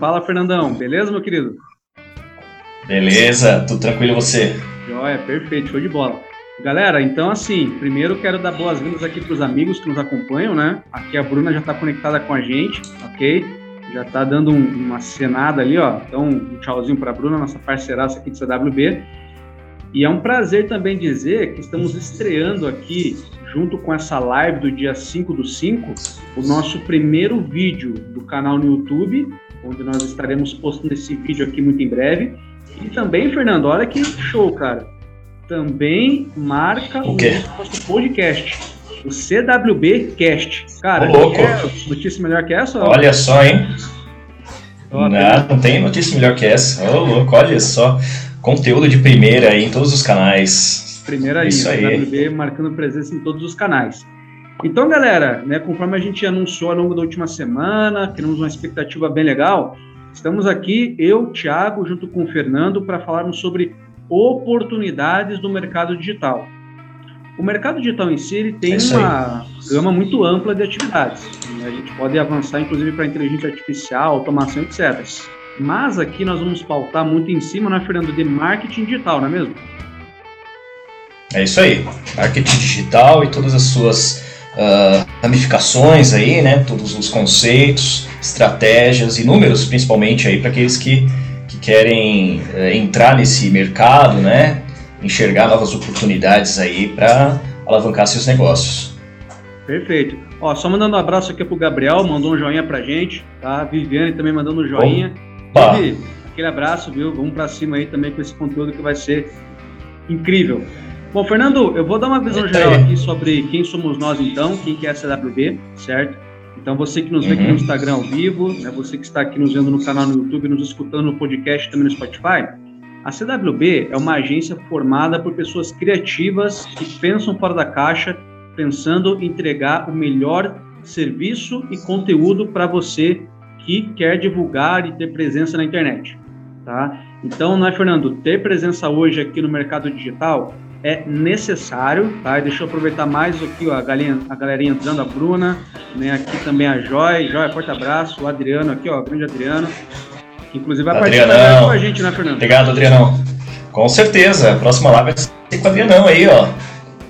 Fala, Fernandão. Beleza, meu querido? Beleza, tudo tranquilo você? Joia, perfeito, show de bola. Galera, então assim, primeiro quero dar boas-vindas aqui para os amigos que nos acompanham, né? Aqui a Bruna já está conectada com a gente, ok? Já está dando um, uma cenada ali, ó. Então, um tchauzinho para a Bruna, nossa parceiraça aqui de CWB. E é um prazer também dizer que estamos estreando aqui, junto com essa live do dia 5 do 5, o nosso primeiro vídeo do canal no YouTube, onde nós estaremos postando esse vídeo aqui muito em breve. E também, Fernando, olha que show, cara. Também marca o, o nosso podcast, o CWB Cast. Cara, Ô, é notícia melhor que essa? Olha só, hein? Não, não tem notícia melhor que essa. Ô, louco, olha só. Conteúdo de primeira aí em todos os canais. Primeira aí, Isso aí. CWB marcando presença em todos os canais. Então, galera, né, conforme a gente anunciou ao longo da última semana, criamos uma expectativa bem legal, estamos aqui, eu, Thiago, junto com o Fernando, para falarmos sobre oportunidades do mercado digital. O mercado digital em si ele tem É uma gama muito ampla de atividades. A gente pode avançar, inclusive, para inteligência artificial, automação, etc. Mas aqui nós vamos pautar muito em cima, né, Fernando, de marketing digital, não é mesmo? É isso aí. Marketing digital e todas as suas ah, ramificações aí, né? Todos os conceitos, estratégias e números, principalmente aí para aqueles que, que querem eh, entrar nesse mercado, né? Enxergar novas oportunidades aí para alavancar seus negócios. Perfeito. Ó, só mandando um abraço aqui pro Gabriel, mandou um joinha pra gente, tá? Viviane também mandando um joinha. Opa. Aquele abraço, viu? Vamos pra cima aí também com esse conteúdo que vai ser incrível. Bom, Fernando, eu vou dar uma visão Eita geral aqui sobre quem somos nós então, quem que é a CWB, certo? Então você que nos vê aqui Uhum. no Instagram ao vivo, né? Você que está aqui nos vendo no canal no YouTube, nos escutando no podcast também no Spotify, a CWB é uma agência formada por pessoas criativas que pensam fora da caixa, pensando em entregar o melhor serviço e conteúdo para você que quer divulgar e ter presença na internet, tá? Então, né, Fernando, ter presença hoje aqui no mercado digital é necessário, tá? Deixa eu aproveitar mais aqui, ó, a galerinha, a galerinha entrando, a Bruna, né, aqui também a Joy, Joy, forte abraço, o Adriano aqui, ó, grande Adriano, que inclusive vai participar com a gente, né, Fernando? Obrigado, Adrianão. Com certeza. A próxima live vai ser com o Adrianão aí, ó.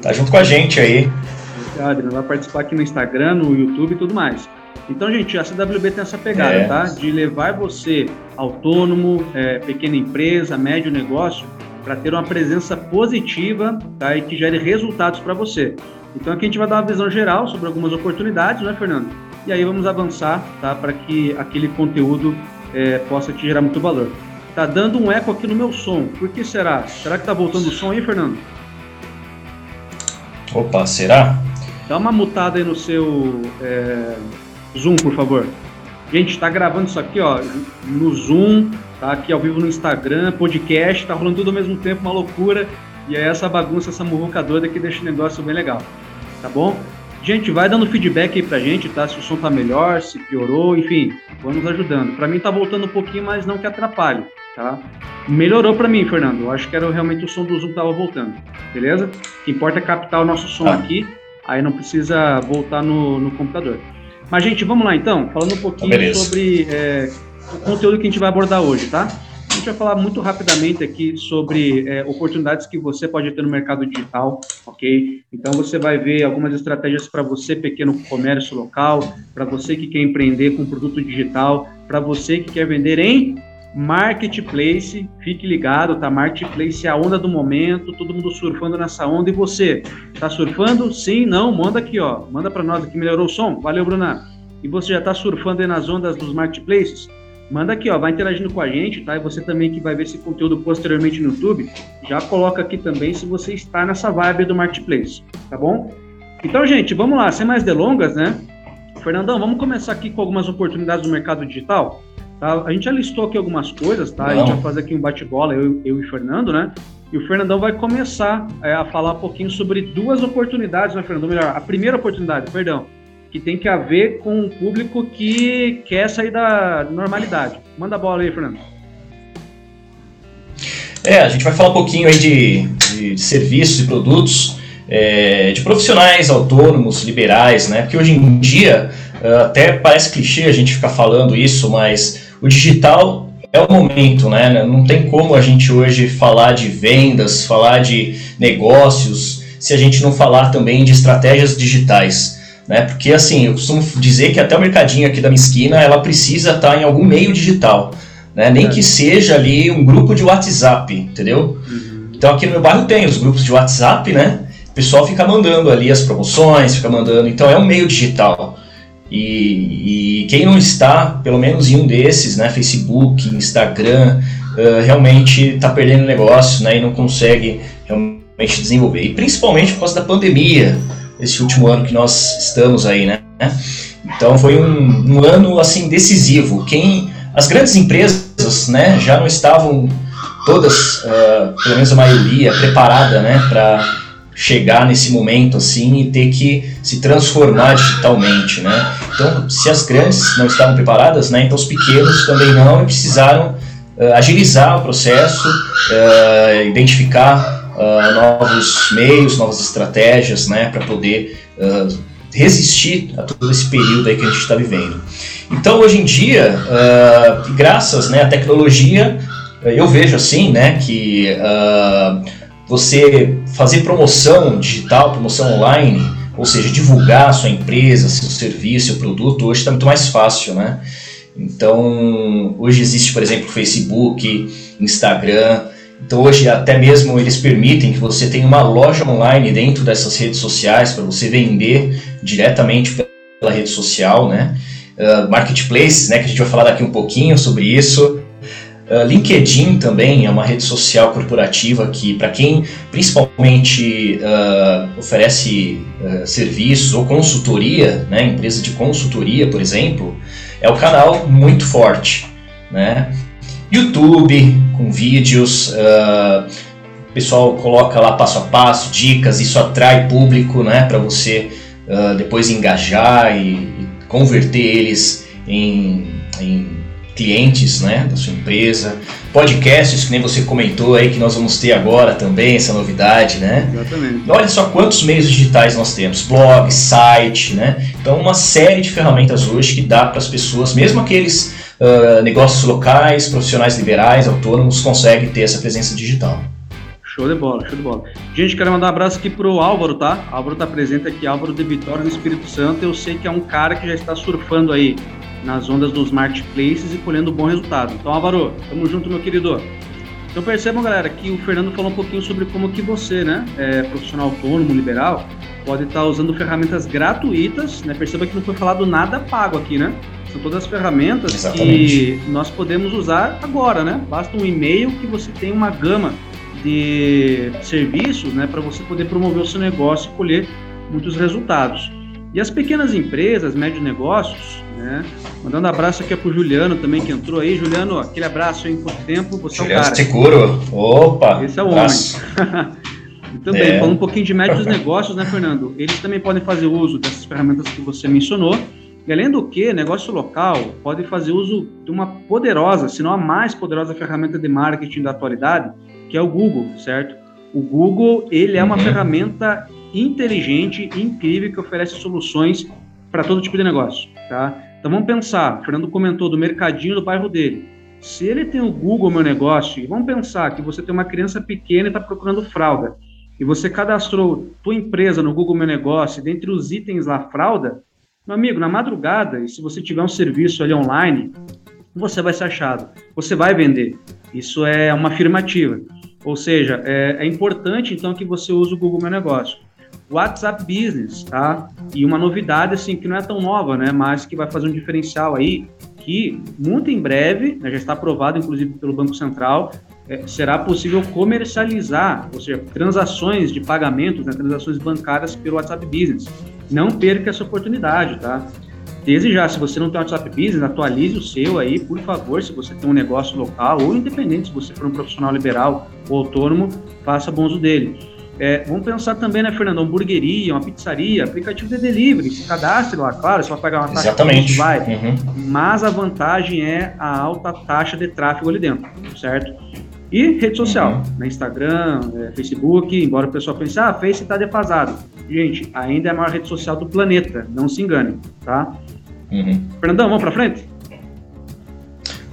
Tá junto com a gente aí. Adriano vai participar aqui no Instagram, no YouTube e tudo mais. Então, gente, a CWB tem essa pegada, É. tá? De levar você, autônomo, é, pequena empresa, médio negócio, para ter uma presença positiva tá? e que gere resultados para você. Então, aqui a gente vai dar uma visão geral sobre algumas oportunidades, né, Fernando? E aí vamos avançar, tá? Para que aquele conteúdo é, possa te gerar muito valor. Tá dando um eco aqui no meu som. Por que será? Será que tá voltando o som aí, Fernando? Opa, será? Dá uma mutada aí no seu é, Zoom, por favor. Gente, tá gravando isso aqui, ó, no Zoom, tá aqui ao vivo no Instagram, podcast, tá rolando tudo ao mesmo tempo, uma loucura. E é essa bagunça, essa muvuca doida que deixa o negócio bem legal, tá bom? Gente, vai dando feedback aí pra gente, tá? Se o som tá melhor, se piorou, enfim, vamos ajudando. Pra mim tá voltando um pouquinho, mas não que atrapalhe, tá? Melhorou pra mim, Fernando. Eu acho que era realmente o som do Zoom que tava voltando, beleza? O que importa é captar o nosso som Tá. aqui, aí não precisa voltar no, no computador. Mas, gente, vamos lá então, falando um pouquinho beleza. sobre é, o conteúdo que a gente vai abordar hoje, tá? A gente vai falar muito rapidamente aqui sobre é, oportunidades que você pode ter no mercado digital, ok? Então você vai ver algumas estratégias para você, pequeno comércio local, para você que quer empreender com produto digital, para você que quer vender em marketplace. Fique ligado, tá? Marketplace é a onda do momento, todo mundo surfando nessa onda. E você, tá surfando? Sim, não? Manda aqui, ó. Manda para nós aqui, melhorou o som? Valeu, Bruna. E você já tá surfando aí nas ondas dos marketplaces? Manda aqui, ó, vai interagindo com a gente, tá? E você também que vai ver esse conteúdo posteriormente no YouTube, já coloca aqui também se você está nessa vibe do Marketplace, tá bom? Então, gente, vamos lá, sem mais delongas, né? Fernandão, vamos começar aqui com algumas oportunidades do mercado digital. Tá? A gente já listou aqui algumas coisas, tá? A gente vai fazer aqui um bate-bola, eu, eu e o Fernando, né? E o Fernandão vai começar é, a falar um pouquinho sobre duas oportunidades, né, Fernandão? Melhor, a primeira oportunidade, perdão, que tem que ver com o público que quer sair da normalidade. Manda a bola aí, Fernando. É, a gente vai falar um pouquinho aí de, de serviços e produtos é, de profissionais autônomos, liberais, né? Porque hoje em dia, ah, até parece clichê a gente ficar falando isso, mas o digital é o momento, né? Não tem como a gente hoje falar de vendas, falar de negócios, se a gente não falar também de estratégias digitais. Né? Porque assim, eu costumo dizer que até o mercadinho aqui da minha esquina, ela precisa estar em algum meio digital. Né? Nem é. que seja ali um grupo de WhatsApp, entendeu? Uhum. Então aqui no meu bairro tem os grupos de WhatsApp, né? O pessoal fica mandando ali as promoções, fica mandando. Então é um meio digital. E, e, quem não está, pelo menos em um desses, né, Facebook, Instagram, uh, realmente está perdendo negócio né, e não consegue realmente desenvolver. E principalmente por causa da pandemia, esse último ano que nós estamos aí, né? Então foi um, um ano assim decisivo. Quem as grandes empresas, né, já não estavam todas, uh, pelo menos a maioria, preparada, né, para chegar nesse momento assim e ter que se transformar digitalmente, né? Então, se as grandes não estavam preparadas, né, então os pequenos também não e precisaram uh, agilizar o processo, uh, identificar uh, novos meios, novas estratégias, né, para poder resistir a todo esse período aí que a gente está vivendo. Então, hoje em dia, graças né, à tecnologia, eu vejo assim, né, que você fazer promoção digital, promoção online, ou seja, divulgar a sua empresa, seu serviço, seu produto, hoje está muito mais fácil, né? Então, hoje existe, por exemplo, Facebook, Instagram. Então, hoje até mesmo eles permitem que você tenha uma loja online dentro dessas redes sociais para você vender diretamente pela rede social, né? Uh, né, que a gente vai falar daqui um pouquinho sobre isso. Uh, LinkedIn também é uma rede social corporativa que, para quem principalmente uh, oferece serviços ou consultoria, né, empresa de consultoria, por exemplo, é um canal muito forte. Né? YouTube, com vídeos, o pessoal coloca lá passo a passo, dicas, isso atrai público né, para você depois engajar e, e converter eles em, em clientes né, da sua empresa, podcasts, que nem você comentou aí, que nós vamos ter agora também, essa novidade, né? Exatamente. Olha só quantos meios digitais nós temos, blog, site, né? Então, uma série de ferramentas hoje que dá para as pessoas, mesmo aqueles uh, negócios locais, profissionais liberais, autônomos, conseguem ter essa presença digital. Show de bola, show de bola. Gente, quero mandar um abraço aqui pro Álvaro, tá? Álvaro tá presente aqui, Álvaro de Vitória, no Espírito Santo. Eu sei que é um cara que já está surfando aí nas ondas dos marketplaces e colhendo bom resultado. Então, Álvaro, tamo junto, meu querido. Então percebam, galera, que o Fernando falou um pouquinho sobre como que você, né, é, profissional autônomo, liberal, pode estar usando ferramentas gratuitas, né? Perceba que não foi falado nada pago aqui, né? São todas as ferramentas Exatamente. que nós podemos usar agora, né? Basta um e-mail que você tem uma gama de serviços, né, para você poder promover o seu negócio e colher muitos resultados. E as pequenas empresas, médios negócios, né? Mandando abraço aqui para o Juliano também que entrou aí. Juliano, aquele abraço aí em pouco tempo. Você Juliano é o cara. Seguro. Opa! Esse é o homem. e também, é. falando um pouquinho de médios negócios, né, Fernando? Eles também podem fazer uso dessas ferramentas que você mencionou. E além do que, negócio local pode fazer uso de uma poderosa, se não a mais poderosa ferramenta de marketing da atualidade, que é o Google, certo? O Google, ele é uma uhum. ferramenta inteligente incrível que oferece soluções para todo tipo de negócio, tá? Então vamos pensar, o Fernando comentou do mercadinho do bairro dele. Se ele tem o Google Meu Negócio, vamos pensar que você tem uma criança pequena e está procurando fralda, e você cadastrou tua empresa no Google Meu Negócio, e dentre os itens lá, fralda, meu amigo, na madrugada, e se você tiver um serviço ali online, você vai ser achado, você vai vender. Isso é uma afirmativa. Ou seja, é, é importante então que você use o Google Meu Negócio. WhatsApp Business, tá? E uma novidade, assim, que não é tão nova, né? Mas que vai fazer um diferencial aí, que muito em breve, né, já está aprovado, inclusive, pelo Banco Central, é, será possível comercializar, ou seja, transações de pagamentos, né, transações bancárias pelo WhatsApp Business. Não perca essa oportunidade, tá? Desde já, se você não tem WhatsApp Business, atualize o seu aí, por favor, se você tem um negócio local ou independente, se você for um profissional liberal ou autônomo, faça bom uso dele. É, vamos pensar também, né, Fernando? Uma hamburgueria, uma pizzaria, aplicativo de delivery, se cadastre lá, claro, você vai pagar uma taxa. Exatamente. Vai, uhum. Mas a vantagem é a alta taxa de tráfego ali dentro, certo? E rede social, uhum. né, Instagram, é, Facebook, embora o pessoal pense, ah, Face está defasado. Gente, ainda é a maior rede social do planeta, não se engane, tá? Uhum. Fernandão, vamos para frente?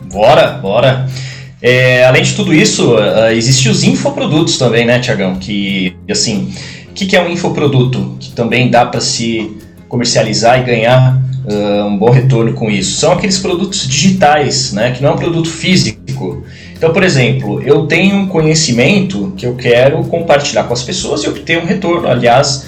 Bora, bora. É, além de tudo isso, uh, existem os infoprodutos também, né, Tiagão? Que, assim, o que, que é um infoproduto? Que também dá para se comercializar e ganhar uh, um bom retorno com isso. São aqueles produtos digitais, né, que não é um produto físico. Então, por exemplo, eu tenho um conhecimento que eu quero compartilhar com as pessoas e obter um retorno. Aliás,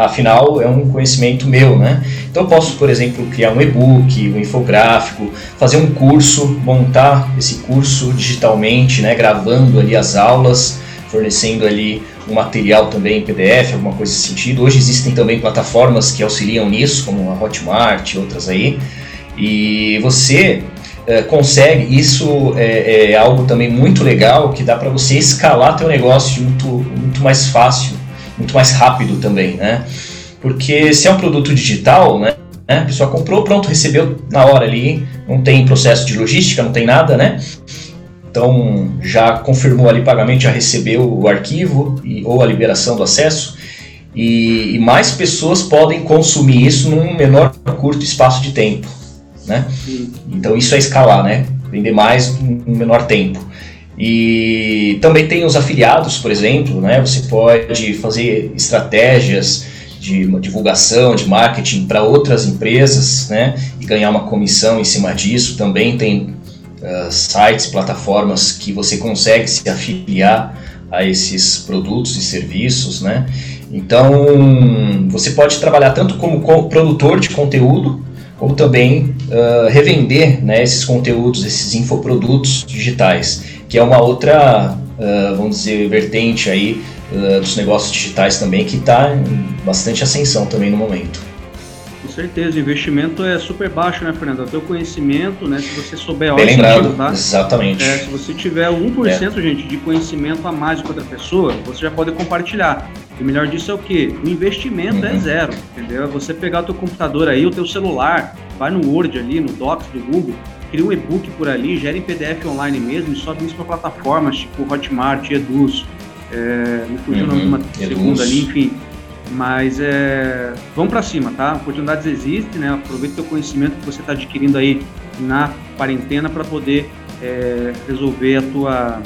afinal, é um conhecimento meu, né? Então, eu posso, por exemplo, criar um e-book, um infográfico, fazer um curso, montar esse curso digitalmente, né? Gravando ali as aulas, fornecendo ali um material também em PDF, alguma coisa nesse sentido. Hoje existem também plataformas que auxiliam nisso, como a Hotmart e outras aí. E você é, consegue, isso é, é, algo também muito legal que dá para você escalar teu negócio muito, muito mais fácil, muito mais rápido também, né? Porque se é um produto digital, né? A pessoa comprou, pronto, recebeu na hora ali, não tem processo de logística, não tem nada, né? Então já confirmou ali pagamento, já recebeu o arquivo e, ou a liberação do acesso. E, e mais pessoas podem consumir isso num menor curto espaço de tempo né? Então isso é escalar, né? Vender mais em menor tempo. E também tem os afiliados, por exemplo, né? Você pode fazer estratégias de divulgação, de marketing para outras empresas, né? E ganhar uma comissão em cima disso. Também tem uh, sites, plataformas que você consegue se afiliar a esses produtos e serviços, né? Então, você pode trabalhar tanto como produtor de conteúdo, como também uh, revender né, esses conteúdos, esses infoprodutos digitais, que é uma outra, uh, vamos dizer, vertente aí uh, dos negócios digitais também, que está em bastante ascensão também no momento. Certeza, o investimento é super baixo, né, Fernando? O teu conhecimento, né, se você souber... Bem lembrado, tá? exatamente. É, se você tiver 1%, é. gente, de conhecimento a mais que outra pessoa, você já pode compartilhar. E o melhor disso é o quê? O investimento é uhum. é zero, entendeu? É você pegar o teu computador aí, o teu celular, vai no Word ali, no Docs do Google, cria um e-book por ali, gera em PDF online mesmo e sobe isso para plataformas tipo Hotmart, Eduz, é, me fugiu uhum. o nome de uma segunda ali, enfim. Mas é, vamos para cima, tá? Oportunidades existem, né? Aproveita o teu conhecimento que você está adquirindo aí na quarentena para poder é, resolver a tua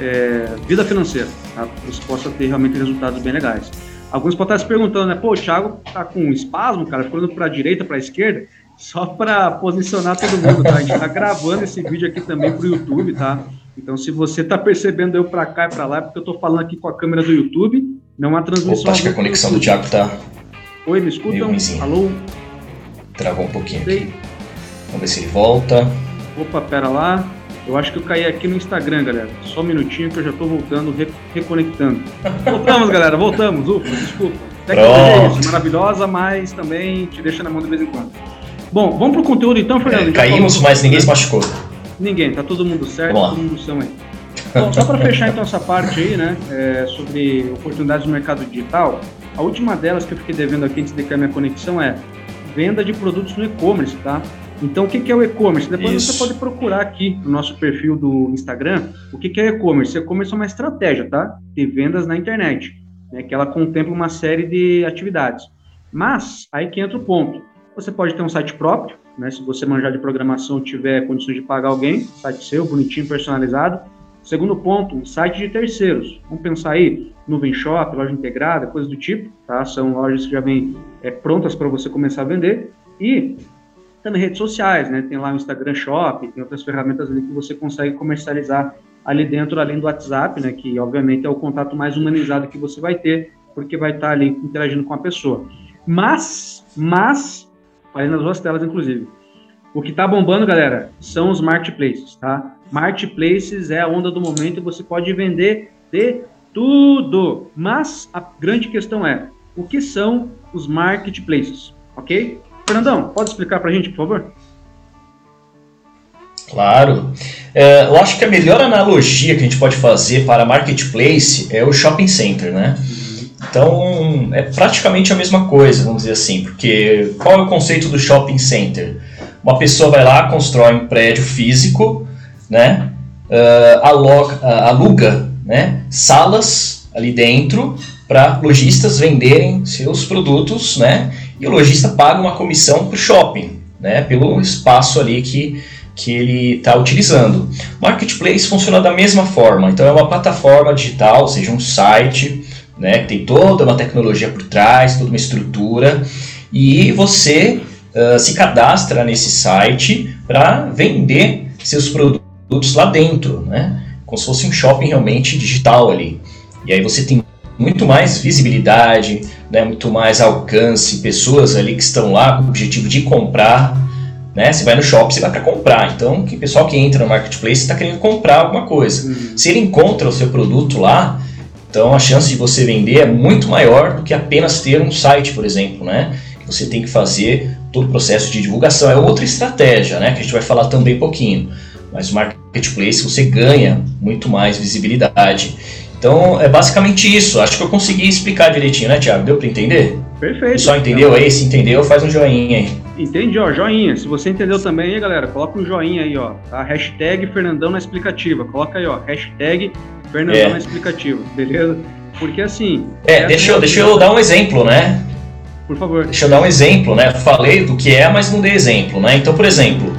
é, vida financeira, tá? Para que você possa ter realmente resultados bem legais. Alguns podem estar se perguntando, né? Pô, o Thiago tá com um espasmo, cara, ficando para a direita, para a esquerda, só para posicionar todo mundo, tá? A gente tá gravando esse vídeo aqui também para o YouTube, tá? Então, se você tá percebendo eu para cá e para lá, é porque eu tô falando aqui com a câmera do YouTube, não há transmissão. Opa, acho que a conexão do Thiago tá. Oi, me escutam? Alô? Travou um pouquinho. Aqui. Vamos ver se ele volta. Opa, pera lá. Eu acho que eu caí aqui no Instagram, galera. Só um minutinho que eu já tô voltando, re reconectando. Voltamos, galera, voltamos. Ufa, desculpa. Tecnologia é isso, maravilhosa, mas também te deixa na mão de vez em quando. Bom, vamos pro conteúdo então, Fernando. É, caímos, mas ninguém se machucou. Ninguém, tá todo mundo certo, todo mundo são aí. Bom, só para fechar então essa parte aí, né, é, sobre oportunidades no mercado digital, a última delas que eu fiquei devendo aqui antes de cair minha conexão é venda de produtos no e-commerce, tá? Então, o que é o e-commerce? Depois Isso. você pode procurar aqui no nosso perfil do Instagram o que é e-commerce. E-commerce é uma estratégia, tá? De vendas na internet, né? que ela contempla uma série de atividades. Mas, aí que entra o ponto. Você pode ter um site próprio, né? Se você manjar de programação tiver condições de pagar alguém, site seu, bonitinho, personalizado. Segundo ponto, site de terceiros. Vamos pensar aí, nuvem shop, loja integrada, coisas do tipo, tá? São lojas que já vêm é, prontas para você começar a vender. E também redes sociais, né? Tem lá o Instagram Shop, tem outras ferramentas ali que você consegue comercializar ali dentro, além do WhatsApp, né? Que obviamente é o contato mais humanizado que você vai ter, porque vai estar ali interagindo com a pessoa. Mas, mas, falei nas duas telas, inclusive. O que está bombando, galera, são os marketplaces, tá? Marketplaces é a onda do momento e você pode vender de tudo. Mas a grande questão é, o que são os marketplaces, ok? Fernandão, pode explicar para a gente, por favor? Claro. É, eu acho que a melhor analogia que a gente pode fazer para marketplace é o shopping center, né? Então, é praticamente a mesma coisa, vamos dizer assim, porque qual é o conceito do shopping center? Uma pessoa vai lá, constrói um prédio físico, né? Uh, aloca, uh, aluga né? salas ali dentro para lojistas venderem seus produtos, né? E o lojista paga uma comissão para o shopping, né? Pelo espaço ali que que ele está utilizando. Marketplace funciona da mesma forma, então é uma plataforma digital, seja, um site, né, que tem toda uma tecnologia por trás, toda uma estrutura, e você uh, se cadastra nesse site para vender seus produtos lá dentro, né, como se fosse um shopping realmente digital ali. E aí você tem muito mais visibilidade, né, muito mais alcance, pessoas ali que estão lá com o objetivo de comprar. Né? Você vai no shopping, você vai para comprar. Então, o pessoal que entra no marketplace está querendo comprar alguma coisa. Uhum. Se ele encontra o seu produto lá, então a chance de você vender é muito maior do que apenas ter um site, por exemplo, né? Você tem que fazer todo o processo de divulgação. É outra estratégia, né? Que a gente vai falar também um pouquinho. Mas o marketplace você ganha muito mais visibilidade. Então é basicamente isso. Acho que eu consegui explicar direitinho, né, Thiago? Deu para entender? Perfeito. Só entendeu aí? Se entendeu, faz um joinha aí. Entendi, ó, joinha. Se você entendeu também aí, galera, coloca um joinha aí, ó. Tá? Hashtag Fernandão na explicativa. Coloca aí, ó. Hashtag Fernandão é. na explicativa, beleza? Porque assim. É, deixa, eu, deixa eu dar um exemplo, né? Por favor. Deixa eu dar um exemplo, né? Falei do que é, mas não dei exemplo, né? Então, por exemplo,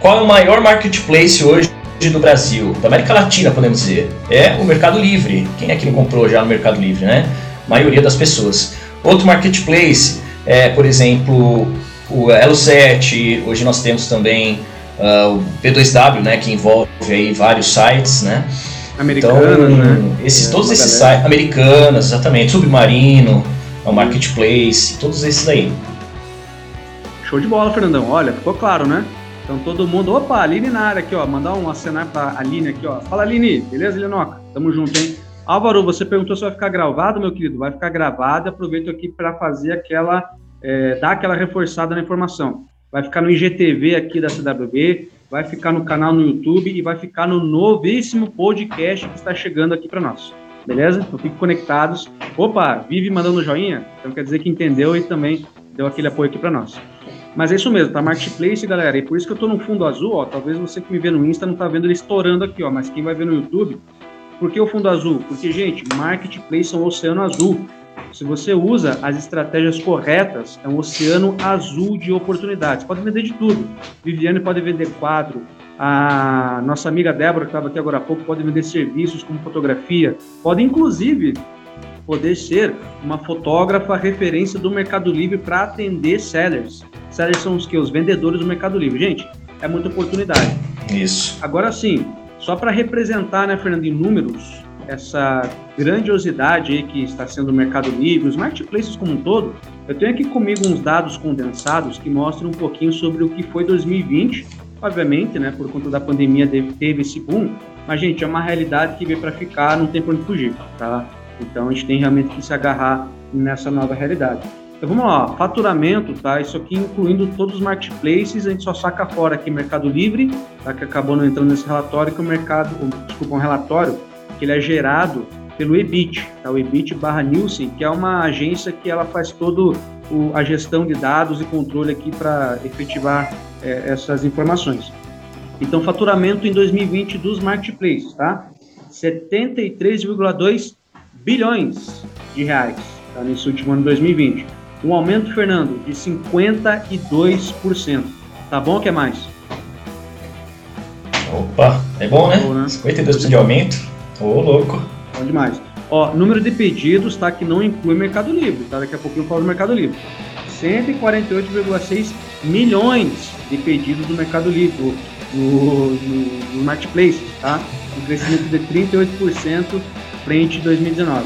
qual é o maior marketplace hoje do Brasil, da América Latina, podemos dizer, é o Mercado Livre. Quem é que não comprou já no Mercado Livre, né? A maioria das pessoas. Outro marketplace é, por exemplo, o Elo7, hoje nós temos também uh, o P2W, né, que envolve aí vários sites, né? Americanas, então, né? Esses, é, todos esses sites, americanas, exatamente, Submarino, é o Marketplace, todos esses aí. Show de bola, Fernandão. Olha, ficou claro, né? Então todo mundo, opa, Aline na área aqui, ó, mandar um acenar pra Aline aqui, ó. Fala Aline, beleza, Linoca? Tamo junto, hein? Álvaro, você perguntou se vai ficar gravado, meu querido. Vai ficar gravado. Aproveito aqui para fazer aquela, é, dar aquela reforçada na informação. Vai ficar no IGTV aqui da CWB, vai ficar no canal no YouTube e vai ficar no novíssimo podcast que está chegando aqui para nós. Beleza? Então fiquem conectados. Opa, vive mandando joinha? Então quer dizer que entendeu e também deu aquele apoio aqui para nós. Mas é isso mesmo, tá? Marketplace, galera. E por isso que eu tô no fundo azul, ó. Talvez você que me vê no Insta não tá vendo ele estourando aqui, ó. Mas quem vai ver no YouTube, por que o fundo azul? Porque, gente, marketplace é um oceano azul. Se você usa as estratégias corretas, é um oceano azul de oportunidades. Pode vender de tudo. Viviane pode vender quadro. A nossa amiga Débora, que estava aqui agora há pouco, pode vender serviços como fotografia. Pode, inclusive, poder ser uma fotógrafa referência do Mercado Livre para atender sellers. Sellers são os que? Os vendedores do Mercado Livre. Gente, é muita oportunidade. Isso. Agora sim, só para representar, né, Fernando, em números, essa grandiosidade aí que está sendo o Mercado Livre, os marketplaces como um todo, eu tenho aqui comigo uns dados condensados que mostram um pouquinho sobre o que foi 2020. Obviamente, né, por conta da pandemia teve esse boom, mas, gente, é uma realidade que veio para ficar, não tem por onde fugir, tá? Então, a gente tem realmente que se agarrar nessa nova realidade. Então vamos lá, faturamento, tá? Isso aqui incluindo todos os marketplaces, a gente só saca fora aqui Mercado Livre, tá? Que acabou não entrando nesse relatório, que o mercado, desculpa, um relatório que ele é gerado pelo EBIT, tá? O EBIT barra Nielsen, que é uma agência que ela faz todo o, a gestão de dados e controle aqui para efetivar é, essas informações. Então, faturamento em 2020 dos marketplaces, tá? 73,2 bilhões de reais, tá? Nesse último ano de 2020. Um aumento, Fernando, de 52%. Tá bom ou quer mais? Opa, é bom, né? Bom, né? 52% de aumento. Ô, oh, louco. Bom demais. Ó, número de pedidos, tá? Que não inclui Mercado Livre, tá? Daqui a pouco eu falo do Mercado Livre. 148,6 milhões de pedidos do Mercado Livre, no, no, no Marketplace, tá? Um crescimento de 38% frente a 2019.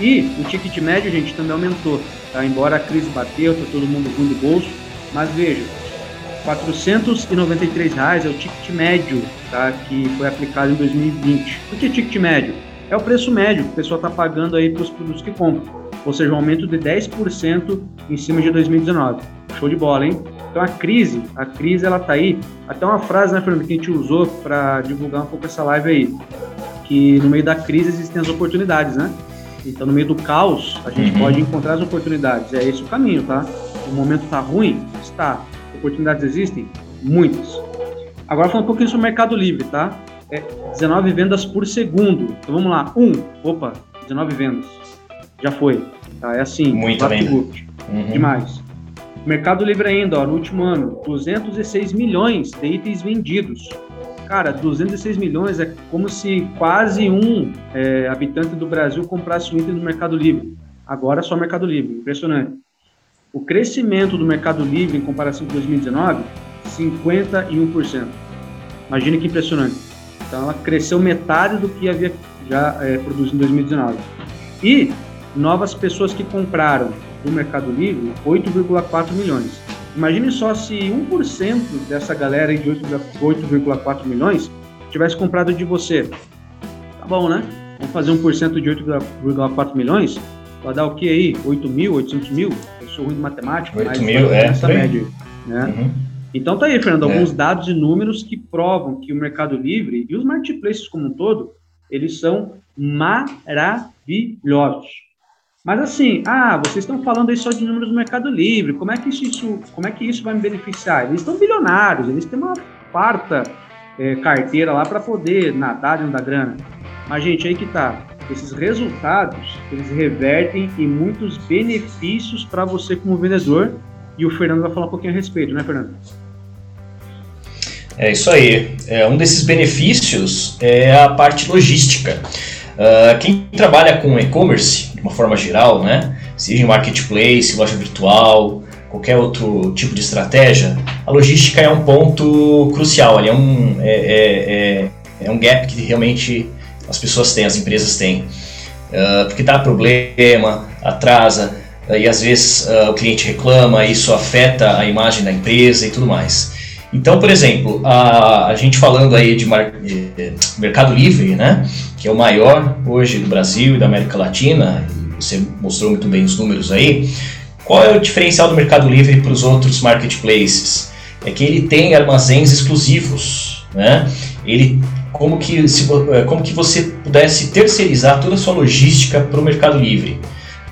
E o ticket médio, gente, também aumentou. Tá? Embora a crise bateu, tá todo mundo ruim do bolso, mas veja, 493 reais é o ticket médio tá? que foi aplicado em 2020. O que é ticket médio? É o preço médio que o pessoal está pagando aí para os produtos que compram. Ou seja, um aumento de 10% em cima de 2019. Show de bola, hein? Então a crise, a crise ela tá aí. Até uma frase, né, Fernando, que a gente usou para divulgar um pouco essa live aí, que no meio da crise existem as oportunidades, né? Então, no meio do caos, a gente uhum. pode encontrar as oportunidades. É esse o caminho, tá? O momento está ruim? Está. Oportunidades existem? Muitas. Agora, falando um pouquinho sobre o Mercado Livre, tá? É 19 vendas por segundo. Então, vamos lá. Um. Opa, 19 vendas. Já foi. Tá? É assim. Muito bem. Uhum. Demais. Mercado Livre ainda, ó, no último ano, 206 milhões de itens vendidos. Cara, 206 milhões é como se quase um é, habitante do Brasil comprasse um item no Mercado Livre. Agora é só Mercado Livre, impressionante. O crescimento do Mercado Livre em comparação com 2019, 51%. Imagine que impressionante. Então ela cresceu metade do que havia já é, produzido em 2019. E novas pessoas que compraram do Mercado Livre, 8,4 milhões. Imagine só se 1% dessa galera de 8,4 milhões tivesse comprado de você. Tá bom, né? Vamos fazer 1% de 8,4 milhões? Vai dar o que aí? 8 mil, 800 mil? Eu sou ruim de matemática, 8 mas mil, é, essa média. Né? Uhum. Então tá aí, Fernando, é. alguns dados e números que provam que o Mercado Livre e os marketplaces como um todo, eles são maravilhosos. Mas assim, ah, vocês estão falando aí só de números do Mercado Livre, como é que isso, como é que isso vai me beneficiar? Eles estão bilionários, eles têm uma farta é, carteira lá para poder nadar dentro da grana. Mas, gente, aí que tá. Esses resultados, eles revertem em muitos benefícios para você como vendedor, e o Fernando vai falar um pouquinho a respeito, né, Fernando? É isso aí. É, um desses benefícios é a parte logística. Uh, quem trabalha com e-commerce, de uma forma geral, né, seja em marketplace, loja virtual, qualquer outro tipo de estratégia, a logística é um ponto crucial, é um, é, é, é, é um gap que realmente as pessoas têm, as empresas têm. Uh, porque dá problema, atrasa, e às vezes uh, o cliente reclama, isso afeta a imagem da empresa e tudo mais. Então, por exemplo, a, a gente falando aí de, mar, de, Mercado Livre, né, que é o maior hoje do Brasil e da América Latina, você mostrou muito bem os números aí, qual é o diferencial do Mercado Livre para os outros marketplaces? É que ele tem armazéns exclusivos, né? Ele como que, se, é, como que você pudesse terceirizar toda a sua logística para o Mercado Livre,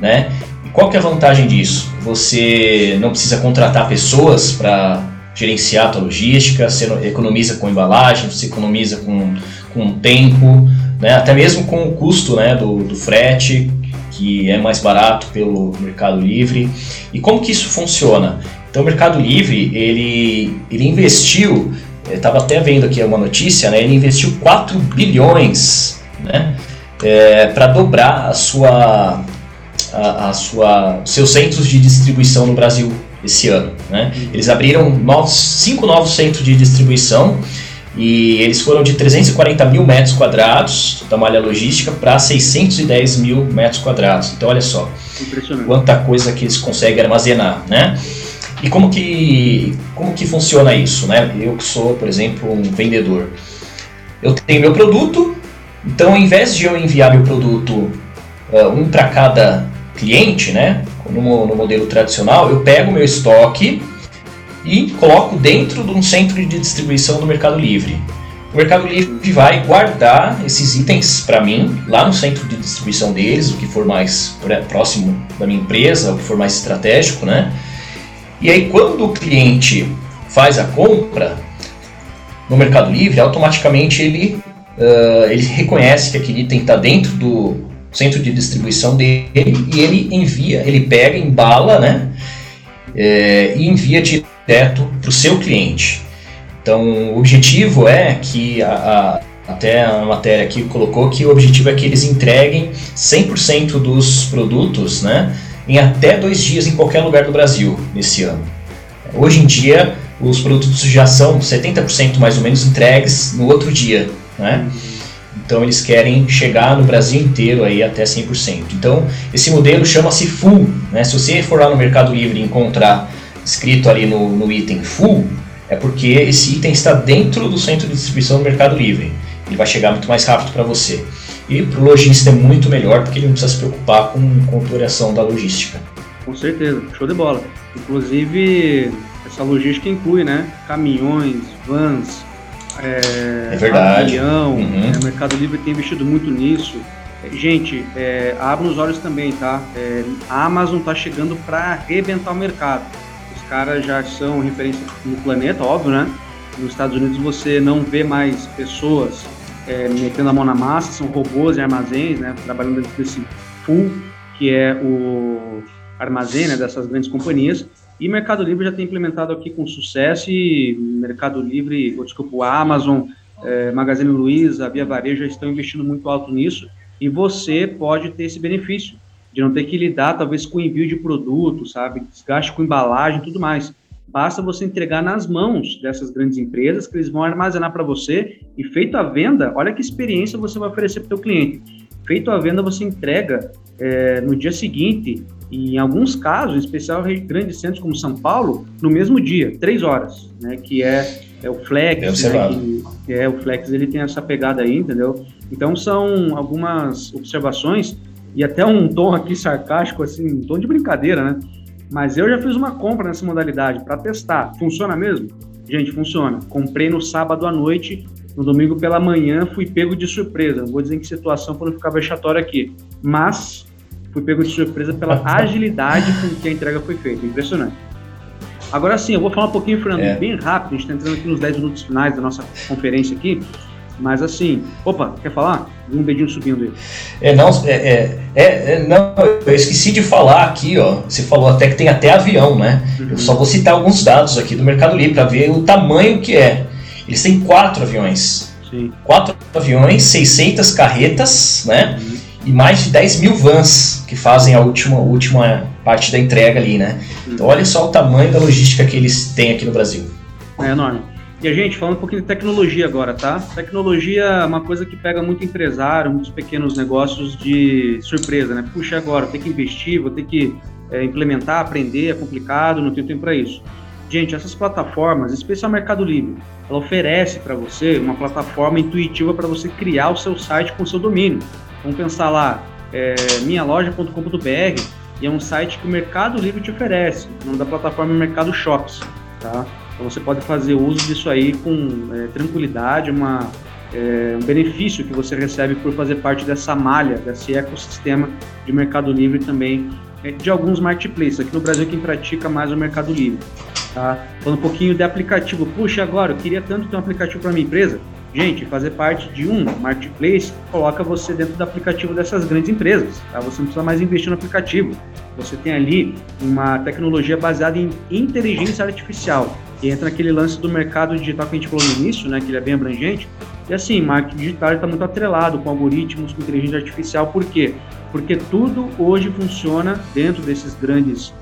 né? E qual que é a vantagem disso? Você não precisa contratar pessoas para gerenciar a tua logística, você economiza com embalagem, você economiza com, com tempo, né? até mesmo com o custo né, do, do frete, que é mais barato pelo Mercado Livre. E como que isso funciona? Então o Mercado Livre, ele, ele investiu, estava até vendo aqui uma notícia, né, ele investiu 4 bilhões né, é, para dobrar a sua, a, a sua, seus centros de distribuição no Brasil esse ano. Né? Eles abriram novos, cinco novos centros de distribuição e eles foram de 340 mil metros quadrados da malha logística para 610 mil metros quadrados. Então, olha só quanta coisa que eles conseguem armazenar, né? E como que, como que funciona isso, né? Eu que sou, por exemplo, um vendedor. Eu tenho meu produto, então ao invés de eu enviar meu produto uh, um para cada cliente, né? No, no modelo tradicional, eu pego meu estoque e coloco dentro de um centro de distribuição do Mercado Livre. O Mercado Livre vai guardar esses itens para mim lá no centro de distribuição deles, o que for mais próximo da minha empresa, o que for mais estratégico, né? E aí quando o cliente faz a compra no Mercado Livre, automaticamente ele, uh, ele reconhece que aquele item está dentro do centro de distribuição dele e ele envia, ele pega, embala, né? É, e envia direto para o seu cliente. Então, o objetivo é que, a, a, até a matéria aqui colocou que o objetivo é que eles entreguem 100% dos produtos né, em até dois dias em qualquer lugar do Brasil nesse ano. Hoje em dia, os produtos já são 70% mais ou menos entregues no outro dia. Né? Então eles querem chegar no Brasil inteiro aí até 100%. Então esse modelo chama-se full. Né? Se você for lá no Mercado Livre e encontrar escrito ali no, no item full, é porque esse item está dentro do centro de distribuição do Mercado Livre. Ele vai chegar muito mais rápido para você. E para o lojista é muito melhor porque ele não precisa se preocupar com, com a operação da logística. Com certeza, show de bola. Inclusive, essa logística inclui né, caminhões, vans, é, é verdade. avião. Uhum. O Mercado Livre tem investido muito nisso. Gente, é, abre os olhos também, tá? É, a Amazon está chegando para arrebentar o mercado caras já são referência no planeta, óbvio, né? Nos Estados Unidos você não vê mais pessoas é, metendo a mão na massa, são robôs em armazéns, né? Trabalhando dentro desse full, que é o armazém né, dessas grandes companhias. E Mercado Livre já tem implementado aqui com sucesso e Mercado Livre, ou desculpa, Amazon, é, Magazine Luiza, Via Varejo já estão investindo muito alto nisso e você pode ter esse benefício de não ter que lidar talvez com envio de produto, sabe, desgaste com embalagem, tudo mais. Basta você entregar nas mãos dessas grandes empresas que eles vão armazenar para você e feito a venda, olha que experiência você vai oferecer para o cliente. Feito a venda, você entrega é, no dia seguinte e em alguns casos, em especial em grandes centros como São Paulo, no mesmo dia, três horas, né? Que é, é o Flex, né, que, que é o Flex, ele tem essa pegada aí, entendeu? Então são algumas observações e até um tom aqui sarcástico, assim, um tom de brincadeira, né? Mas eu já fiz uma compra nessa modalidade para testar. Funciona mesmo? Gente, funciona. Comprei no sábado à noite, no domingo pela manhã fui pego de surpresa. Não vou dizer em que situação para não ficar vexatório aqui. Mas fui pego de surpresa pela agilidade com que a entrega foi feita. Impressionante. Agora sim, eu vou falar um pouquinho, Fernando, é. bem rápido. A gente está entrando aqui nos 10 minutos finais da nossa conferência aqui. Mas assim, opa, quer falar? Um dedinho subindo aí. É, não, é, é, é, é, não, eu esqueci de falar aqui, ó. Você falou até que tem até avião, né? Uhum. Eu só vou citar alguns dados aqui do Mercado Livre para ver o tamanho que é. Eles têm quatro aviões. Sim. Quatro aviões, 600 carretas, né? Uhum. E mais de 10 mil vans que fazem a última, última parte da entrega ali, né? Então olha só o tamanho da logística que eles têm aqui no Brasil. É enorme. E a gente, falando um pouquinho de tecnologia agora, tá? Tecnologia é uma coisa que pega muito empresário, muitos pequenos negócios de surpresa, né? Puxa, agora, tem que investir, vou ter que é, implementar, aprender, é complicado, não tenho tempo para isso. Gente, essas plataformas, especial Mercado Livre, ela oferece para você uma plataforma intuitiva para você criar o seu site com o seu domínio. Vamos pensar lá, é, minhaloja.com.br e é um site que o Mercado Livre te oferece. O nome da plataforma é Mercado Shops, tá? Então você pode fazer uso disso aí com é, tranquilidade, uma, é, um benefício que você recebe por fazer parte dessa malha, desse ecossistema de Mercado Livre também, é, de alguns marketplaces. Aqui no Brasil quem pratica mais é o Mercado Livre. Tá? Falando um pouquinho de aplicativo. Puxa, agora eu queria tanto ter um aplicativo para minha empresa. Gente, fazer parte de um marketplace coloca você dentro do aplicativo dessas grandes empresas. Tá? Você não precisa mais investir no aplicativo. Você tem ali uma tecnologia baseada em inteligência artificial e entra naquele lance do mercado digital que a gente falou no início, né, que ele é bem abrangente. E assim, marketing digital está muito atrelado com algoritmos, com inteligência artificial. Por quê? Porque tudo hoje funciona dentro desses grandes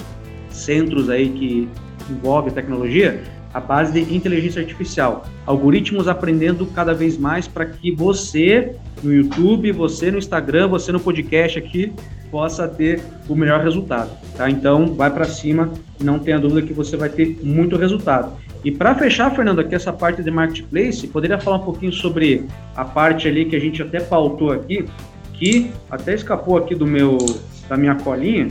centros aí que envolve tecnologia, a base de inteligência artificial. Algoritmos aprendendo cada vez mais para que você no YouTube, você no Instagram, você no podcast aqui possa ter o melhor resultado, tá? Então, vai para cima, não tenha dúvida que você vai ter muito resultado. E para fechar, Fernando, aqui essa parte de marketplace, poderia falar um pouquinho sobre a parte ali que a gente até pautou aqui, que até escapou aqui do meu da minha colinha,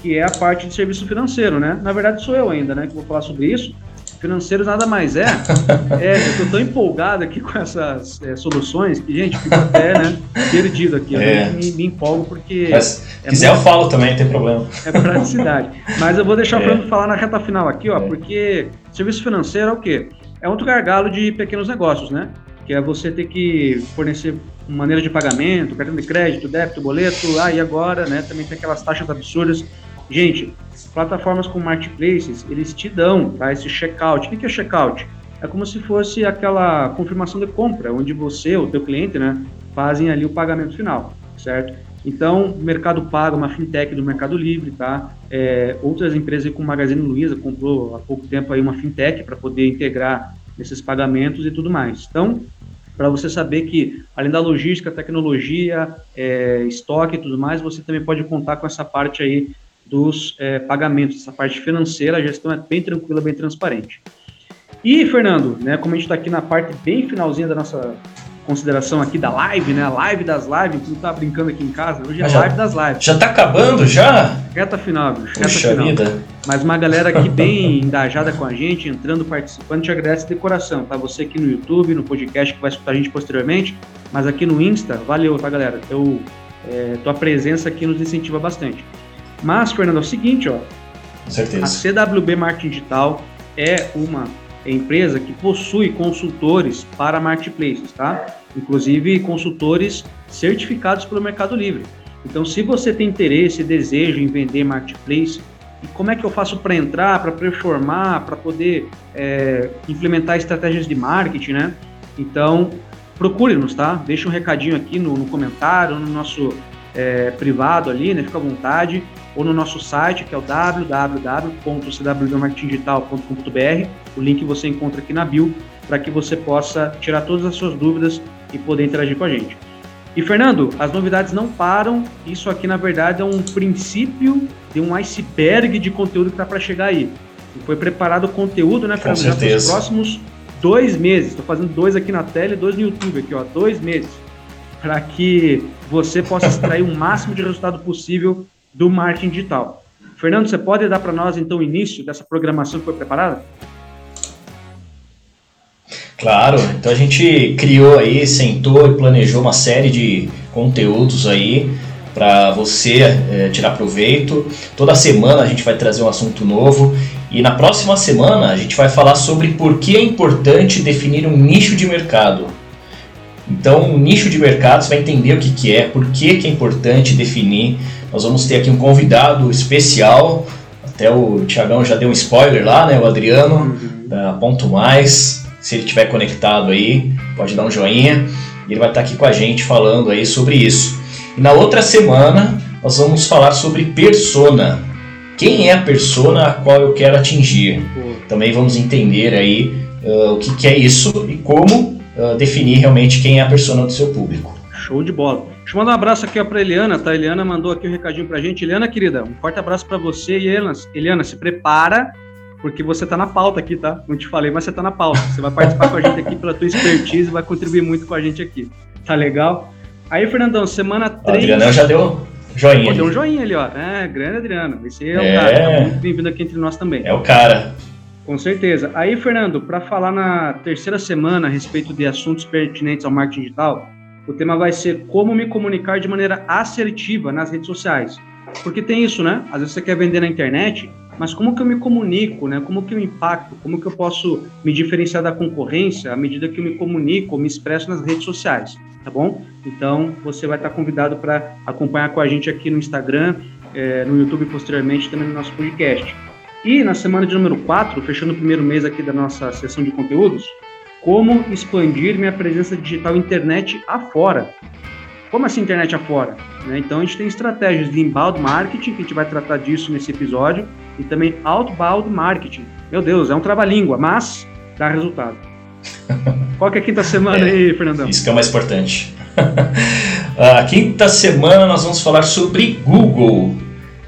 que é a parte de serviço financeiro, né? Na verdade, sou eu ainda, né, que vou falar sobre isso financeiros nada mais é. é eu tô tão empolgado aqui com essas é, soluções que, gente, fico até né, perdido aqui. É. Eu me, me, empolgo porque. Mas, é quiser, muito, eu falo também, não tem problema. É praticidade. Mas eu vou deixar o é. Fernando falar na reta final aqui, ó, é. porque serviço financeiro é o quê? É outro gargalo de pequenos negócios, né? Que é você ter que fornecer maneira de pagamento, cartão de crédito, débito, boleto, ah, e agora, né? Também tem aquelas taxas absurdas. Gente, plataformas como marketplaces, eles te dão tá, esse checkout. O que é checkout? É como se fosse aquela confirmação de compra, onde você, o teu cliente, né, fazem ali o pagamento final, certo? Então, Mercado Pago, uma fintech do Mercado Livre, tá? É, outras empresas como Magazine Luiza comprou há pouco tempo aí uma fintech para poder integrar esses pagamentos e tudo mais. Então, para você saber que, além da logística, tecnologia, é, estoque e tudo mais, você também pode contar com essa parte aí dos é, pagamentos, essa parte financeira, a gestão é bem tranquila, bem transparente. E, Fernando, né, como a gente está aqui na parte bem finalzinha da nossa consideração aqui da live, né? A live das lives, tu não tá brincando aqui em casa, hoje é a live das lives. Já tá acabando já? Reta final, bicho. Reta Puxa final. vida. Mas uma galera aqui bem engajada com a gente, entrando, participando, te agradece de coração, tá? Você aqui no YouTube, no podcast que vai escutar a gente posteriormente, mas aqui no Insta, valeu, tá, galera? Teu, é, tua presença aqui nos incentiva bastante. Mas, Fernando, é o seguinte, ó. Com certeza. A CWB Marketing Digital é uma empresa que possui consultores para marketplaces, tá? Inclusive consultores certificados pelo Mercado Livre. Então, se você tem interesse e desejo em vender marketplace E como é que eu faço para entrar, para performar, para poder é, implementar estratégias de marketing, né? Então, procure-nos, tá? Deixa um recadinho aqui no, no comentário, no nosso é, privado ali, né? Fica à vontade, ou no nosso site, que é o www.cwmarketingdigital.com.br. O link você encontra aqui na bio, para que você possa tirar todas as suas dúvidas e poder interagir com a gente. E Fernando, as novidades não param. Isso aqui, na verdade, é um princípio de um iceberg de conteúdo que está para chegar aí. E foi preparado conteúdo, né, Fernando? Com certeza. Já os próximos dois meses. Estou fazendo dois aqui na tela e dois no YouTube aqui, ó. Dois meses. Para que você possa extrair o máximo de resultado possível do marketing digital. Fernando, você pode dar para nós, então, o início dessa programação que foi preparada? Claro, então a gente criou aí, sentou e planejou uma série de conteúdos aí para você é, tirar proveito. Toda semana a gente vai trazer um assunto novo e na próxima semana a gente vai falar sobre por que é importante definir um nicho de mercado. Então, um nicho de mercado, você vai entender o que, que é, por que, que é importante definir. Nós vamos ter aqui um convidado especial, até o Tiagão já deu um spoiler lá, né? O Adriano, uhum. da Ponto Mais. Se ele estiver conectado aí, pode dar um joinha. E ele vai estar aqui com a gente falando aí sobre isso. E na outra semana, nós vamos falar sobre persona. Quem é a persona a qual eu quero atingir? Também vamos entender aí uh, o que, que, é isso e como uh, definir realmente quem é a persona do seu público. Show de bola. Deixa eu mandar um abraço aqui para Eliana, tá? Eliana mandou aqui um recadinho para a gente. Eliana, querida, um forte abraço para você e Eliana. Eliana, se prepara porque você está na pauta aqui, tá? Não te falei, mas você está na pauta. Você vai participar com a gente aqui pela tua expertise, vai contribuir muito com a gente aqui. Tá legal? Aí, Fernandão, semana 3. Adriano já deu joinha. Pô, deu um joinha ali, ó. É, grande Adriano. Esse é, é o cara. Tá muito bem-vindo aqui entre nós também. É o cara. Com certeza. Aí, Fernando, para falar na terceira semana a respeito de assuntos pertinentes ao marketing digital, o tema vai ser como me comunicar de maneira assertiva nas redes sociais. Porque tem isso, né? Às vezes você quer vender na internet, mas como que eu me comunico, né? Como que eu impacto? Como que eu posso me diferenciar da concorrência à medida que eu me comunico, me expresso nas redes sociais, tá bom? Então, você vai estar convidado para acompanhar com a gente aqui no Instagram, é, no YouTube posteriormente, também no nosso podcast. E na semana de número 4, fechando o primeiro mês aqui da nossa sessão de conteúdos, como expandir minha presença digital internet afora. Como assim internet afora? Né? Então a gente tem estratégias de inbound marketing, que a gente vai tratar disso nesse episódio, e também outbound marketing. Meu Deus, é um trava-língua, mas dá resultado. Qual que é a quinta semana é, aí, Fernandão? Isso que é o mais importante. a quinta semana nós vamos falar sobre Google,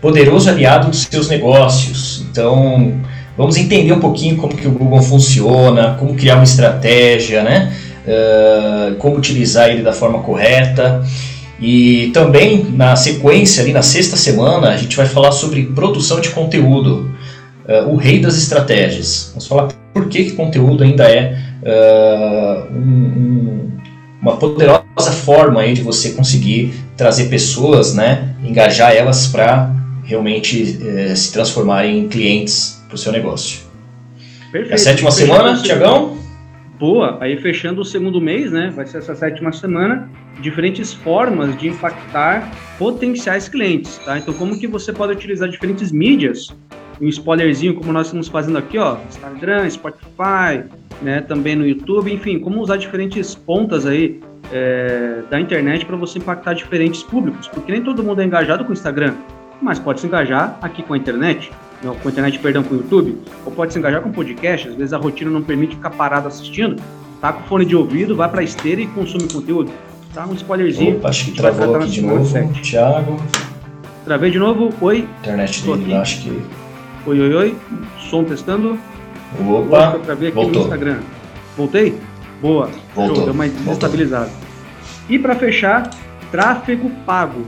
poderoso aliado dos seus negócios. Então, vamos entender um pouquinho como que o Google funciona, como criar uma estratégia, né? Uh, como utilizar ele da forma correta. E também na sequência, ali na sexta semana, a gente vai falar sobre produção de conteúdo, uh, o rei das estratégias. Vamos falar por que, que conteúdo ainda é uh, um, um, uma poderosa forma aí de você conseguir trazer pessoas, né, engajar elas para realmente uh, se transformarem em clientes para o seu negócio. Perfeito. É a sétima semana, Tiagão? Boa, aí fechando o segundo mês, né? Vai ser essa sétima semana, diferentes formas de impactar potenciais clientes, tá? Então, como que você pode utilizar diferentes mídias, um spoilerzinho como nós estamos fazendo aqui, ó, Instagram, Spotify, né? Também no YouTube, enfim, como usar diferentes pontas aí é, da internet para você impactar diferentes públicos, porque nem todo mundo é engajado com o Instagram, mas pode se engajar aqui com a internet não, com a internet, perdão, com o YouTube, ou pode se engajar com podcast, às vezes a rotina não permite ficar parado assistindo, tá com fone de ouvido, vai para a esteira e consome conteúdo. Tá um spoilerzinho. Opa, acho que travou aqui de novo, 7. Thiago. Travei de novo, oi. Internet dele, acho que... Oi, oi, oi, som testando. Opa, eu travei aqui voltou. no Instagram. Voltei? Boa. Voltou. Show, deu uma desestabilizada. E para fechar, tráfego pago.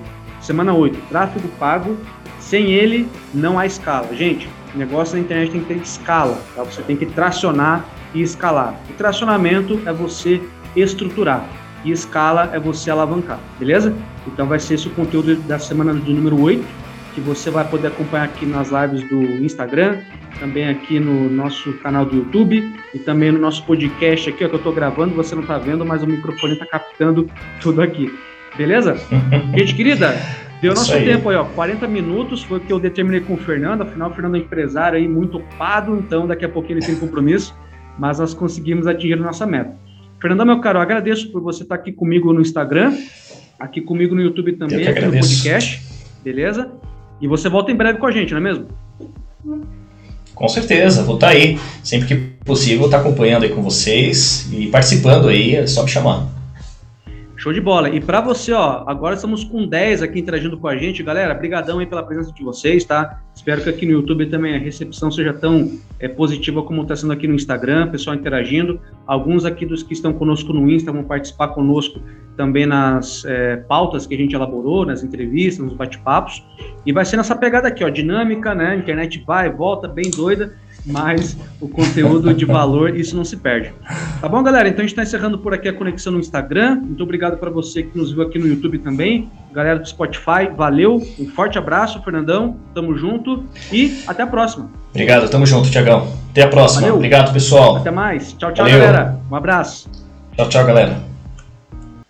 Semana 8, tráfego pago sem ele, não há escala. Gente, o negócio na internet tem que ter escala, tá? Você tem que tracionar e escalar. E tracionamento é você estruturar e escala é você alavancar, beleza? Então vai ser esse o conteúdo da semana do número 8, que você vai poder acompanhar aqui nas lives do Instagram, também aqui no nosso canal do YouTube e também no nosso podcast aqui, ó, que eu estou gravando, você não está vendo, mas o microfone está captando tudo aqui. Beleza? Gente querida, Deu nosso aí. tempo aí, ó. 40 minutos foi o que eu determinei com o Fernando. Afinal, o Fernando é empresário aí muito ocupado, então daqui a pouquinho ele tem compromisso. Mas nós conseguimos atingir a nossa meta. Fernando, meu caro, agradeço por você estar aqui comigo no Instagram, aqui comigo no YouTube também, aqui no podcast, beleza? E você volta em breve com a gente, não é mesmo? Com certeza, vou estar aí. Sempre que possível, estar acompanhando aí com vocês e participando aí, é só me chamar. Show de bola. E para você, ó, agora estamos com 10 aqui interagindo com a gente. Galera, brigadão aí pela presença de vocês, tá? Espero que aqui no YouTube também a recepção seja tão é, positiva como está sendo aqui no Instagram, pessoal interagindo. Alguns aqui dos que estão conosco no Insta vão participar conosco também nas é, pautas que a gente elaborou, nas entrevistas, nos bate-papos. E vai ser nessa pegada aqui, ó, dinâmica, né? Internet vai, volta, bem doida mas o conteúdo de valor, isso não se perde. Tá bom, galera? Então a gente está encerrando por aqui a conexão no Instagram. Muito obrigado para você que nos viu aqui no YouTube também. Galera do Spotify, valeu. Um forte abraço, Fernandão. Tamo junto e até a próxima. Obrigado, tamo junto, Tiagão. Até a próxima. Valeu. Obrigado, pessoal. Até mais. Tchau, tchau, valeu. galera. Um abraço. Tchau, tchau, galera.